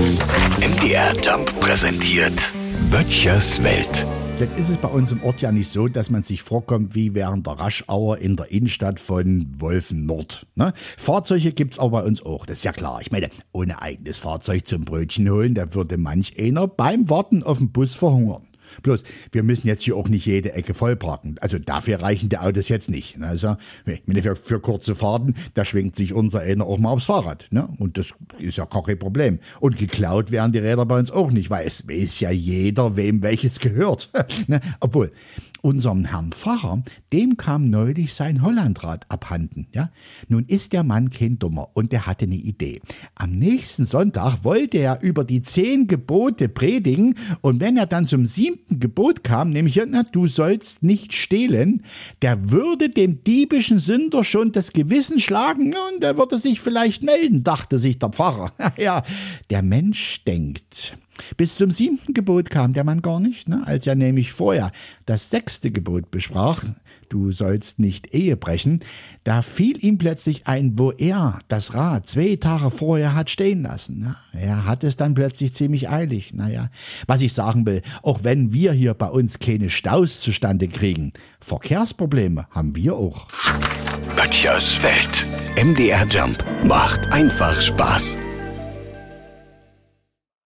MDR Jump präsentiert Böttchers Welt. Jetzt ist es bei uns im Ort ja nicht so, dass man sich vorkommt wie während der Raschauer in der Innenstadt von Wolfen Nord. Ne? Fahrzeuge gibt's auch bei uns auch, das ist ja klar. Ich meine, ohne eigenes Fahrzeug zum Brötchen holen, da würde manch einer beim Warten auf den Bus verhungern. Bloß, wir müssen jetzt hier auch nicht jede Ecke vollparken. Also dafür reichen die Autos jetzt nicht. Also, für, für kurze Fahrten, da schwingt sich unser einer auch mal aufs Fahrrad. Ne? Und das ist ja kein Problem. Und geklaut werden die Räder bei uns auch nicht, weil es weiß ja jeder, wem welches gehört. ne? Obwohl, unserem Herrn Pfarrer, dem kam neulich sein Hollandrad abhanden. Ja? Nun ist der Mann kein Dummer und der hatte eine Idee. Am nächsten Sonntag wollte er über die zehn Gebote predigen und wenn er dann zum siebten Gebot kam, nämlich, na, du sollst nicht stehlen, der würde dem diebischen Sünder schon das Gewissen schlagen und er würde sich vielleicht melden, dachte sich der Pfarrer. ja, der Mensch denkt. Bis zum siebten Gebot kam der Mann gar nicht, ne? als er nämlich vorher das sechste Gebot besprach, du sollst nicht Ehe brechen, da fiel ihm plötzlich ein, wo er das Rad zwei Tage vorher hat stehen lassen. Ne? Er hat es dann plötzlich ziemlich eilig. Naja, was ich sagen will, auch wenn wir hier bei uns keine Staus zustande kriegen, Verkehrsprobleme haben wir auch. Böttchers Welt. MDR Jump macht einfach Spaß.